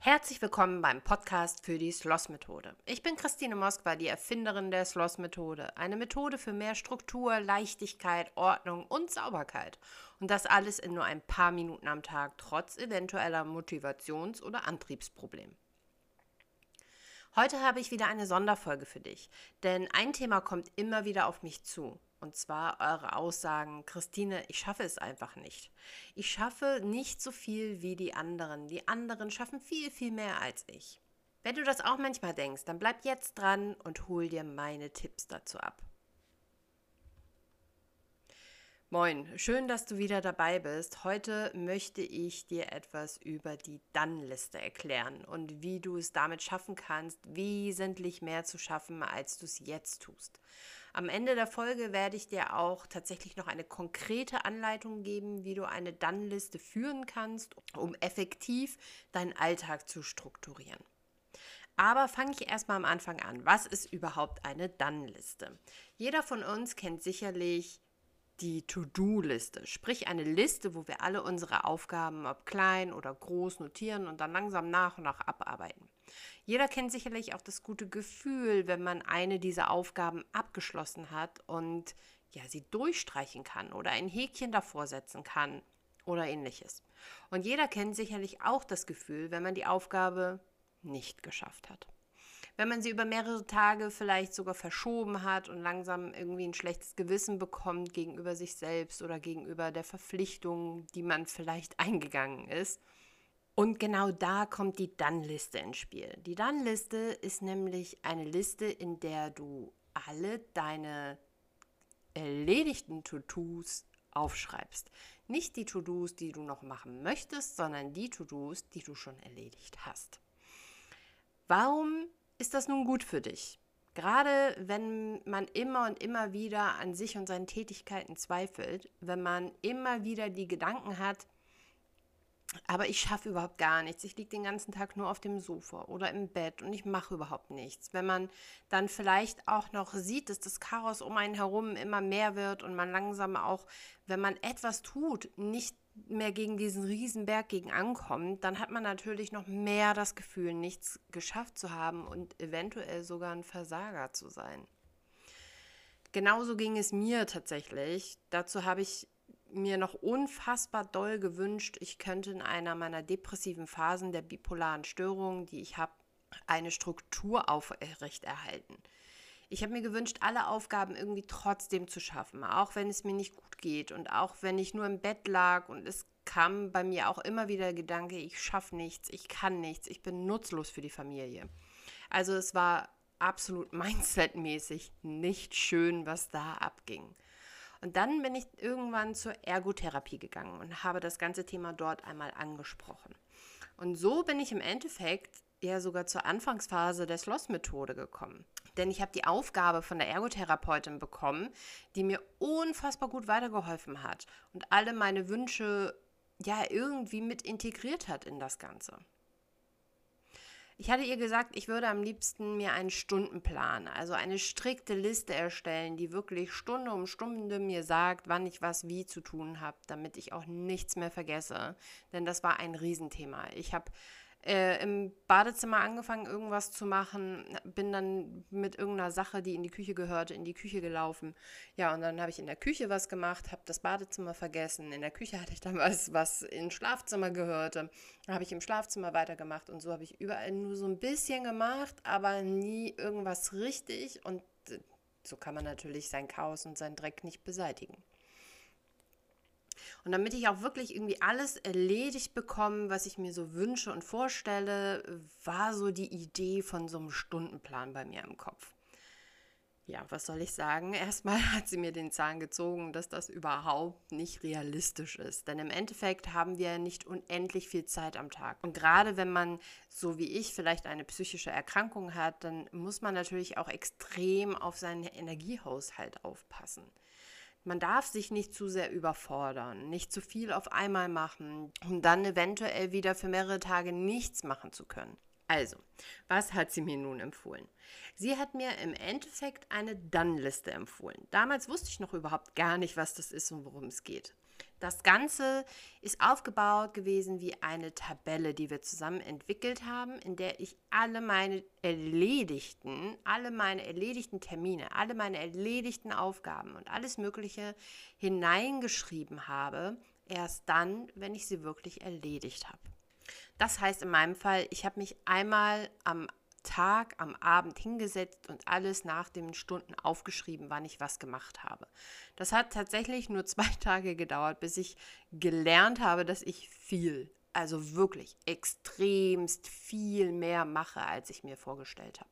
Herzlich willkommen beim Podcast für die Sloss-Methode. Ich bin Christine Moskwa, die Erfinderin der Sloss-Methode. Eine Methode für mehr Struktur, Leichtigkeit, Ordnung und Sauberkeit. Und das alles in nur ein paar Minuten am Tag, trotz eventueller Motivations- oder Antriebsproblemen. Heute habe ich wieder eine Sonderfolge für dich, denn ein Thema kommt immer wieder auf mich zu. Und zwar eure Aussagen, Christine, ich schaffe es einfach nicht. Ich schaffe nicht so viel wie die anderen. Die anderen schaffen viel, viel mehr als ich. Wenn du das auch manchmal denkst, dann bleib jetzt dran und hol dir meine Tipps dazu ab. Moin, schön, dass du wieder dabei bist. Heute möchte ich dir etwas über die Dann-Liste erklären und wie du es damit schaffen kannst, wesentlich mehr zu schaffen, als du es jetzt tust. Am Ende der Folge werde ich dir auch tatsächlich noch eine konkrete Anleitung geben, wie du eine Dann-Liste führen kannst, um effektiv deinen Alltag zu strukturieren. Aber fange ich erstmal am Anfang an. Was ist überhaupt eine Dann-Liste? Jeder von uns kennt sicherlich die To-Do-Liste, sprich eine Liste, wo wir alle unsere Aufgaben, ob klein oder groß, notieren und dann langsam nach und nach abarbeiten. Jeder kennt sicherlich auch das gute Gefühl, wenn man eine dieser Aufgaben abgeschlossen hat und ja, sie durchstreichen kann oder ein Häkchen davor setzen kann oder ähnliches. Und jeder kennt sicherlich auch das Gefühl, wenn man die Aufgabe nicht geschafft hat wenn man sie über mehrere Tage vielleicht sogar verschoben hat und langsam irgendwie ein schlechtes Gewissen bekommt gegenüber sich selbst oder gegenüber der Verpflichtung, die man vielleicht eingegangen ist. Und genau da kommt die Dann-Liste ins Spiel. Die Dann-Liste ist nämlich eine Liste, in der du alle deine erledigten To-Dos aufschreibst. Nicht die To-Dos, die du noch machen möchtest, sondern die To-Dos, die du schon erledigt hast. Warum ist das nun gut für dich? Gerade wenn man immer und immer wieder an sich und seinen Tätigkeiten zweifelt, wenn man immer wieder die Gedanken hat, aber ich schaffe überhaupt gar nichts. Ich liege den ganzen Tag nur auf dem Sofa oder im Bett und ich mache überhaupt nichts. Wenn man dann vielleicht auch noch sieht, dass das Chaos um einen herum immer mehr wird und man langsam auch, wenn man etwas tut, nicht mehr gegen diesen Riesenberg gegen ankommt, dann hat man natürlich noch mehr das Gefühl, nichts geschafft zu haben und eventuell sogar ein Versager zu sein. Genauso ging es mir tatsächlich. Dazu habe ich mir noch unfassbar doll gewünscht, ich könnte in einer meiner depressiven Phasen der bipolaren Störung, die ich habe, eine Struktur aufrechterhalten. Ich habe mir gewünscht, alle Aufgaben irgendwie trotzdem zu schaffen, auch wenn es mir nicht gut geht und auch wenn ich nur im Bett lag und es kam bei mir auch immer wieder der Gedanke, ich schaffe nichts, ich kann nichts, ich bin nutzlos für die Familie. Also es war absolut mindsetmäßig nicht schön, was da abging. Und dann bin ich irgendwann zur Ergotherapie gegangen und habe das ganze Thema dort einmal angesprochen. Und so bin ich im Endeffekt ja sogar zur Anfangsphase der Sloss-Methode gekommen. Denn ich habe die Aufgabe von der Ergotherapeutin bekommen, die mir unfassbar gut weitergeholfen hat und alle meine Wünsche ja irgendwie mit integriert hat in das Ganze. Ich hatte ihr gesagt, ich würde am liebsten mir einen Stundenplan, also eine strikte Liste erstellen, die wirklich Stunde um Stunde mir sagt, wann ich was wie zu tun habe, damit ich auch nichts mehr vergesse. Denn das war ein Riesenthema. Ich habe äh, im Badezimmer angefangen, irgendwas zu machen, bin dann mit irgendeiner Sache, die in die Küche gehörte, in die Küche gelaufen. Ja, und dann habe ich in der Küche was gemacht, habe das Badezimmer vergessen. In der Küche hatte ich dann was, was ins Schlafzimmer gehörte. Dann habe ich im Schlafzimmer weitergemacht und so habe ich überall nur so ein bisschen gemacht, aber nie irgendwas richtig. Und äh, so kann man natürlich sein Chaos und seinen Dreck nicht beseitigen. Und damit ich auch wirklich irgendwie alles erledigt bekomme, was ich mir so wünsche und vorstelle, war so die Idee von so einem Stundenplan bei mir im Kopf. Ja, was soll ich sagen? Erstmal hat sie mir den Zahn gezogen, dass das überhaupt nicht realistisch ist. Denn im Endeffekt haben wir nicht unendlich viel Zeit am Tag. Und gerade wenn man, so wie ich, vielleicht eine psychische Erkrankung hat, dann muss man natürlich auch extrem auf seinen Energiehaushalt aufpassen. Man darf sich nicht zu sehr überfordern, nicht zu viel auf einmal machen, um dann eventuell wieder für mehrere Tage nichts machen zu können. Also, was hat sie mir nun empfohlen? Sie hat mir im Endeffekt eine Dann-Liste empfohlen. Damals wusste ich noch überhaupt gar nicht, was das ist und worum es geht. Das Ganze ist aufgebaut gewesen wie eine Tabelle, die wir zusammen entwickelt haben, in der ich alle meine erledigten, alle meine erledigten Termine, alle meine erledigten Aufgaben und alles Mögliche hineingeschrieben habe, erst dann, wenn ich sie wirklich erledigt habe. Das heißt in meinem Fall, ich habe mich einmal am Tag, am Abend hingesetzt und alles nach den Stunden aufgeschrieben, wann ich was gemacht habe. Das hat tatsächlich nur zwei Tage gedauert, bis ich gelernt habe, dass ich viel, also wirklich extremst viel mehr mache, als ich mir vorgestellt habe.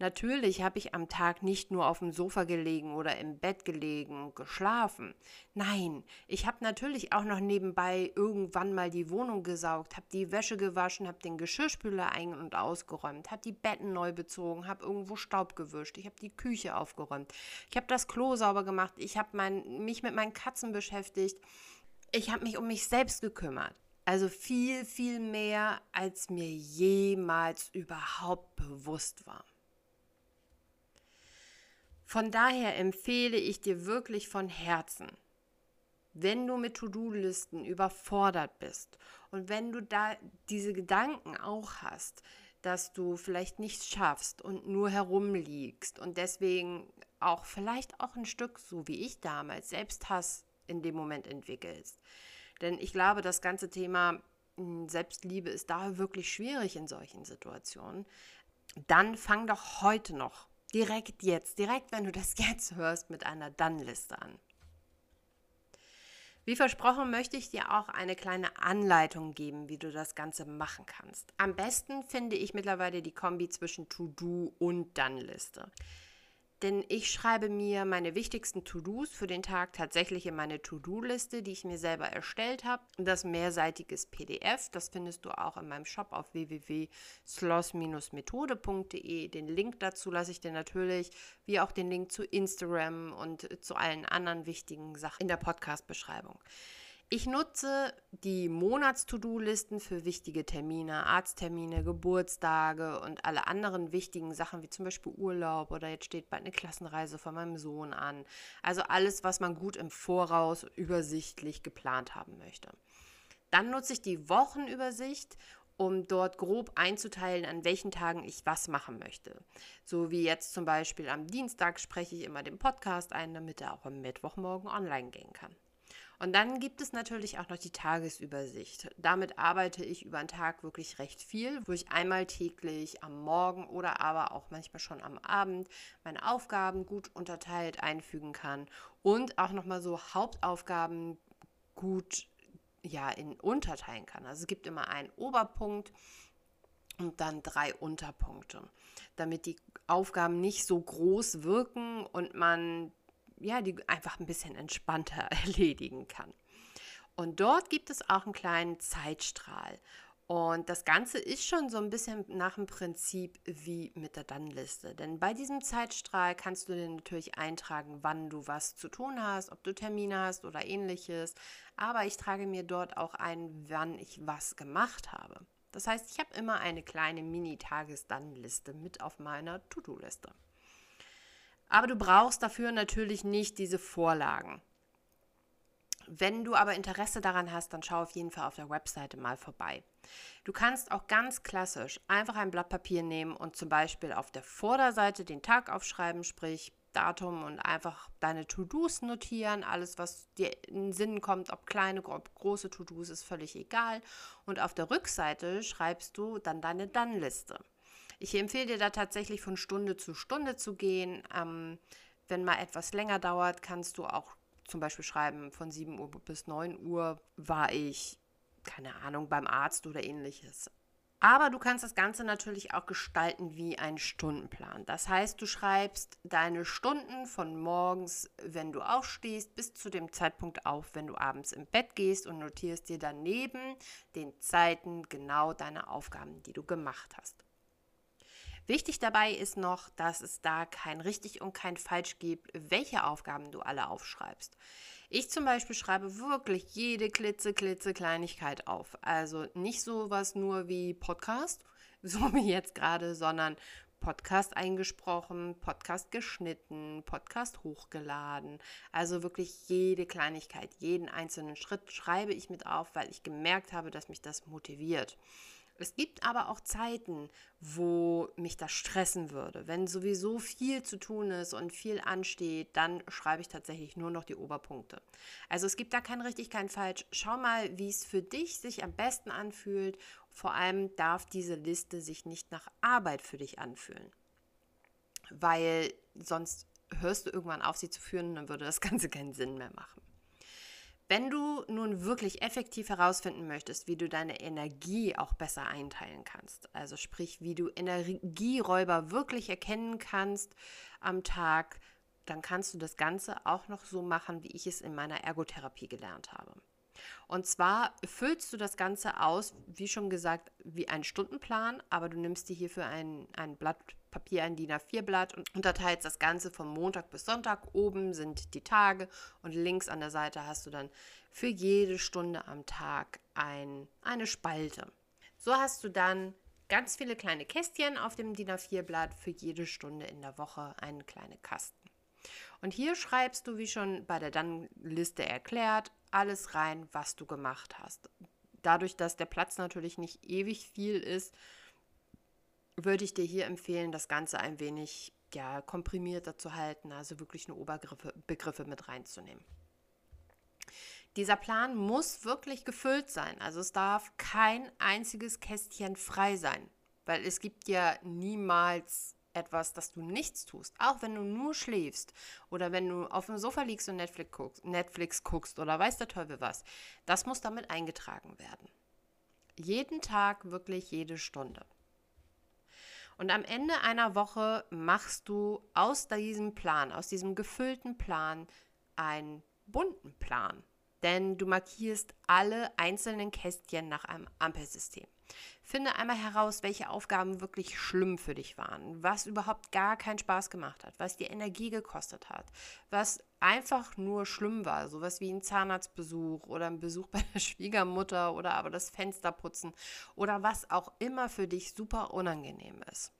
Natürlich habe ich am Tag nicht nur auf dem Sofa gelegen oder im Bett gelegen geschlafen. Nein, ich habe natürlich auch noch nebenbei irgendwann mal die Wohnung gesaugt, habe die Wäsche gewaschen, habe den Geschirrspüler ein- und ausgeräumt, habe die Betten neu bezogen, habe irgendwo Staub gewischt, ich habe die Küche aufgeräumt, ich habe das Klo sauber gemacht, ich habe mich mit meinen Katzen beschäftigt, ich habe mich um mich selbst gekümmert. Also viel, viel mehr, als mir jemals überhaupt bewusst war. Von daher empfehle ich dir wirklich von Herzen, wenn du mit To-Do-Listen überfordert bist und wenn du da diese Gedanken auch hast, dass du vielleicht nichts schaffst und nur herumliegst und deswegen auch vielleicht auch ein Stück, so wie ich damals, Selbsthass in dem Moment entwickelst. Denn ich glaube, das ganze Thema hm, Selbstliebe ist da wirklich schwierig in solchen Situationen. Dann fang doch heute noch direkt jetzt, direkt wenn du das jetzt hörst, mit einer Dann-Liste an. Wie versprochen möchte ich dir auch eine kleine Anleitung geben, wie du das Ganze machen kannst. Am besten finde ich mittlerweile die Kombi zwischen To-Do und Dann-Liste denn ich schreibe mir meine wichtigsten To-Dos für den Tag tatsächlich in meine To-Do-Liste, die ich mir selber erstellt habe. Das mehrseitiges PDF, das findest du auch in meinem Shop auf www.sloss-methode.de. Den Link dazu lasse ich dir natürlich, wie auch den Link zu Instagram und zu allen anderen wichtigen Sachen in der Podcast-Beschreibung. Ich nutze die Monats-To-Do-Listen für wichtige Termine, Arzttermine, Geburtstage und alle anderen wichtigen Sachen, wie zum Beispiel Urlaub oder jetzt steht bald eine Klassenreise von meinem Sohn an. Also alles, was man gut im Voraus übersichtlich geplant haben möchte. Dann nutze ich die Wochenübersicht um dort grob einzuteilen, an welchen Tagen ich was machen möchte. So wie jetzt zum Beispiel am Dienstag spreche ich immer den Podcast ein, damit er auch am Mittwochmorgen online gehen kann. Und dann gibt es natürlich auch noch die Tagesübersicht. Damit arbeite ich über den Tag wirklich recht viel, wo ich einmal täglich am Morgen oder aber auch manchmal schon am Abend meine Aufgaben gut unterteilt einfügen kann und auch nochmal so Hauptaufgaben gut ja, in unterteilen kann. Also es gibt immer einen Oberpunkt und dann drei Unterpunkte, damit die Aufgaben nicht so groß wirken und man ja, die einfach ein bisschen entspannter erledigen kann. Und dort gibt es auch einen kleinen Zeitstrahl. Und das Ganze ist schon so ein bisschen nach dem Prinzip wie mit der Dann-Liste. Denn bei diesem Zeitstrahl kannst du dir natürlich eintragen, wann du was zu tun hast, ob du Termine hast oder ähnliches. Aber ich trage mir dort auch ein, wann ich was gemacht habe. Das heißt, ich habe immer eine kleine Mini-Tages-Dann-Liste mit auf meiner To-Do-Liste. Aber du brauchst dafür natürlich nicht diese Vorlagen. Wenn du aber Interesse daran hast, dann schau auf jeden Fall auf der Webseite mal vorbei. Du kannst auch ganz klassisch einfach ein Blatt Papier nehmen und zum Beispiel auf der Vorderseite den Tag aufschreiben, sprich Datum und einfach deine To-Dos notieren. Alles, was dir in den Sinn kommt, ob kleine, ob große To-Dos, ist völlig egal. Und auf der Rückseite schreibst du dann deine Dann-Liste. Ich empfehle dir da tatsächlich von Stunde zu Stunde zu gehen. Ähm, wenn mal etwas länger dauert, kannst du auch zum Beispiel schreiben, von 7 Uhr bis 9 Uhr war ich, keine Ahnung, beim Arzt oder ähnliches. Aber du kannst das Ganze natürlich auch gestalten wie ein Stundenplan. Das heißt, du schreibst deine Stunden von morgens, wenn du aufstehst, bis zu dem Zeitpunkt auf, wenn du abends im Bett gehst und notierst dir daneben den Zeiten genau deine Aufgaben, die du gemacht hast. Wichtig dabei ist noch, dass es da kein richtig und kein falsch gibt, welche Aufgaben du alle aufschreibst. Ich zum Beispiel schreibe wirklich jede klitze, klitze Kleinigkeit auf. Also nicht sowas nur wie Podcast, so wie jetzt gerade, sondern Podcast eingesprochen, Podcast geschnitten, Podcast hochgeladen. Also wirklich jede Kleinigkeit, jeden einzelnen Schritt schreibe ich mit auf, weil ich gemerkt habe, dass mich das motiviert. Es gibt aber auch Zeiten, wo mich das stressen würde. Wenn sowieso viel zu tun ist und viel ansteht, dann schreibe ich tatsächlich nur noch die Oberpunkte. Also es gibt da kein richtig, kein falsch. Schau mal, wie es für dich sich am besten anfühlt. Vor allem darf diese Liste sich nicht nach Arbeit für dich anfühlen. Weil sonst hörst du irgendwann auf, sie zu führen dann würde das Ganze keinen Sinn mehr machen. Wenn du nun wirklich effektiv herausfinden möchtest, wie du deine Energie auch besser einteilen kannst, also sprich, wie du Energieräuber wirklich erkennen kannst am Tag, dann kannst du das Ganze auch noch so machen, wie ich es in meiner Ergotherapie gelernt habe. Und zwar füllst du das Ganze aus, wie schon gesagt, wie ein Stundenplan, aber du nimmst dir hierfür ein, ein Blatt Papier, ein DIN A4-Blatt und unterteilst das Ganze von Montag bis Sonntag. Oben sind die Tage und links an der Seite hast du dann für jede Stunde am Tag ein, eine Spalte. So hast du dann ganz viele kleine Kästchen auf dem DIN A4-Blatt für jede Stunde in der Woche einen kleinen Kasten. Und hier schreibst du, wie schon bei der Dann-Liste erklärt, alles rein, was du gemacht hast. Dadurch, dass der Platz natürlich nicht ewig viel ist, würde ich dir hier empfehlen, das Ganze ein wenig ja, komprimierter zu halten, also wirklich nur Oberbegriffe Begriffe mit reinzunehmen. Dieser Plan muss wirklich gefüllt sein. Also es darf kein einziges Kästchen frei sein, weil es gibt ja niemals etwas, dass du nichts tust. Auch wenn du nur schläfst oder wenn du auf dem Sofa liegst und Netflix guckst, Netflix guckst oder weiß der Teufel was. Das muss damit eingetragen werden. Jeden Tag, wirklich jede Stunde. Und am Ende einer Woche machst du aus diesem Plan, aus diesem gefüllten Plan, einen bunten Plan. Denn du markierst alle einzelnen Kästchen nach einem Ampelsystem. Finde einmal heraus, welche Aufgaben wirklich schlimm für dich waren, was überhaupt gar keinen Spaß gemacht hat, was dir Energie gekostet hat, was einfach nur schlimm war, sowas wie ein Zahnarztbesuch oder ein Besuch bei der Schwiegermutter oder aber das Fenster putzen oder was auch immer für dich super unangenehm ist.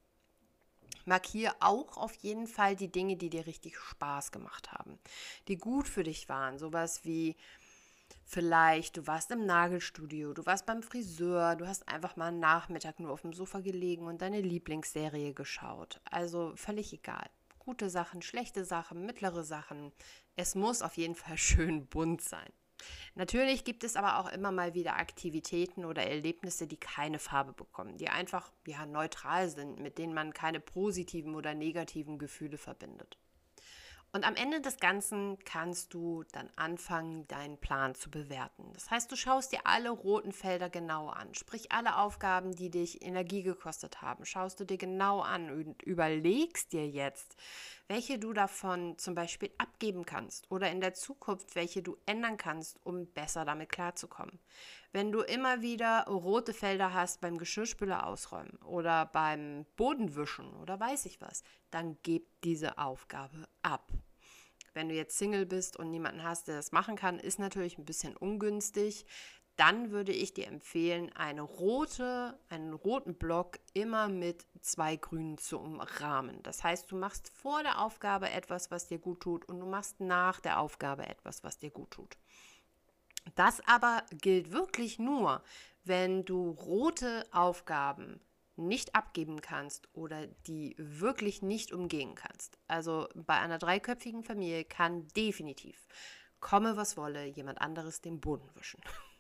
Markiere auch auf jeden Fall die Dinge, die dir richtig Spaß gemacht haben, die gut für dich waren, sowas wie Vielleicht, du warst im Nagelstudio, du warst beim Friseur, du hast einfach mal einen Nachmittag nur auf dem Sofa gelegen und deine Lieblingsserie geschaut. Also völlig egal. Gute Sachen, schlechte Sachen, mittlere Sachen. Es muss auf jeden Fall schön bunt sein. Natürlich gibt es aber auch immer mal wieder Aktivitäten oder Erlebnisse, die keine Farbe bekommen, die einfach ja, neutral sind, mit denen man keine positiven oder negativen Gefühle verbindet. Und am Ende des Ganzen kannst du dann anfangen, deinen Plan zu bewerten. Das heißt, du schaust dir alle roten Felder genau an, sprich alle Aufgaben, die dich Energie gekostet haben, schaust du dir genau an und überlegst dir jetzt, welche du davon zum Beispiel abgeben kannst oder in der Zukunft, welche du ändern kannst, um besser damit klarzukommen. Wenn du immer wieder rote Felder hast beim Geschirrspüler ausräumen oder beim Bodenwischen oder weiß ich was, dann gib diese Aufgabe ab. Wenn du jetzt Single bist und niemanden hast, der das machen kann, ist natürlich ein bisschen ungünstig. Dann würde ich dir empfehlen, eine rote, einen roten Block immer mit zwei grünen zu umrahmen. Das heißt, du machst vor der Aufgabe etwas, was dir gut tut, und du machst nach der Aufgabe etwas, was dir gut tut. Das aber gilt wirklich nur, wenn du rote Aufgaben nicht abgeben kannst oder die wirklich nicht umgehen kannst. Also bei einer dreiköpfigen Familie kann definitiv, komme was wolle, jemand anderes den Boden wischen.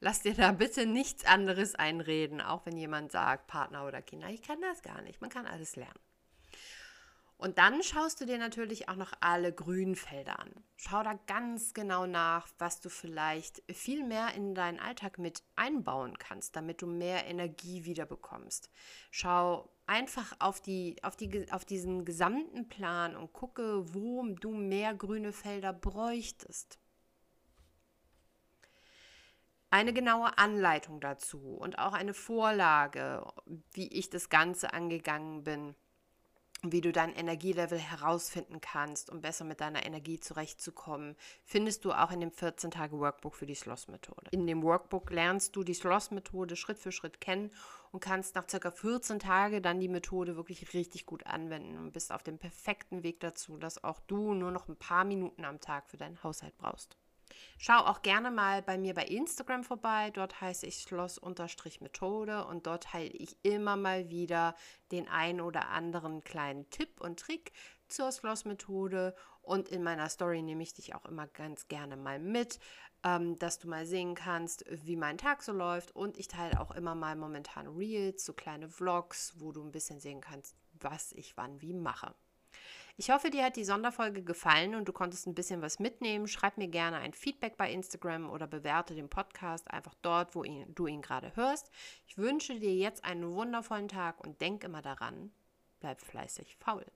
Lass dir da bitte nichts anderes einreden, auch wenn jemand sagt, Partner oder Kinder, ich kann das gar nicht. Man kann alles lernen. Und dann schaust du dir natürlich auch noch alle grünen Felder an. Schau da ganz genau nach, was du vielleicht viel mehr in deinen Alltag mit einbauen kannst, damit du mehr Energie wiederbekommst. Schau einfach auf, die, auf, die, auf diesen gesamten Plan und gucke, wo du mehr grüne Felder bräuchtest. Eine genaue Anleitung dazu und auch eine Vorlage, wie ich das Ganze angegangen bin wie du dein Energielevel herausfinden kannst, um besser mit deiner Energie zurechtzukommen, findest du auch in dem 14-Tage-Workbook für die Sloss-Methode. In dem Workbook lernst du die Sloss-Methode Schritt für Schritt kennen und kannst nach circa 14 Tagen dann die Methode wirklich richtig gut anwenden und bist auf dem perfekten Weg dazu, dass auch du nur noch ein paar Minuten am Tag für deinen Haushalt brauchst. Schau auch gerne mal bei mir bei Instagram vorbei. Dort heiße ich Schloss-Methode und dort teile ich immer mal wieder den ein oder anderen kleinen Tipp und Trick zur Schloss-Methode. Und in meiner Story nehme ich dich auch immer ganz gerne mal mit, ähm, dass du mal sehen kannst, wie mein Tag so läuft. Und ich teile auch immer mal momentan Reels, so kleine Vlogs, wo du ein bisschen sehen kannst, was ich wann wie mache. Ich hoffe, dir hat die Sonderfolge gefallen und du konntest ein bisschen was mitnehmen. Schreib mir gerne ein Feedback bei Instagram oder bewerte den Podcast einfach dort, wo ihn, du ihn gerade hörst. Ich wünsche dir jetzt einen wundervollen Tag und denk immer daran, bleib fleißig faul.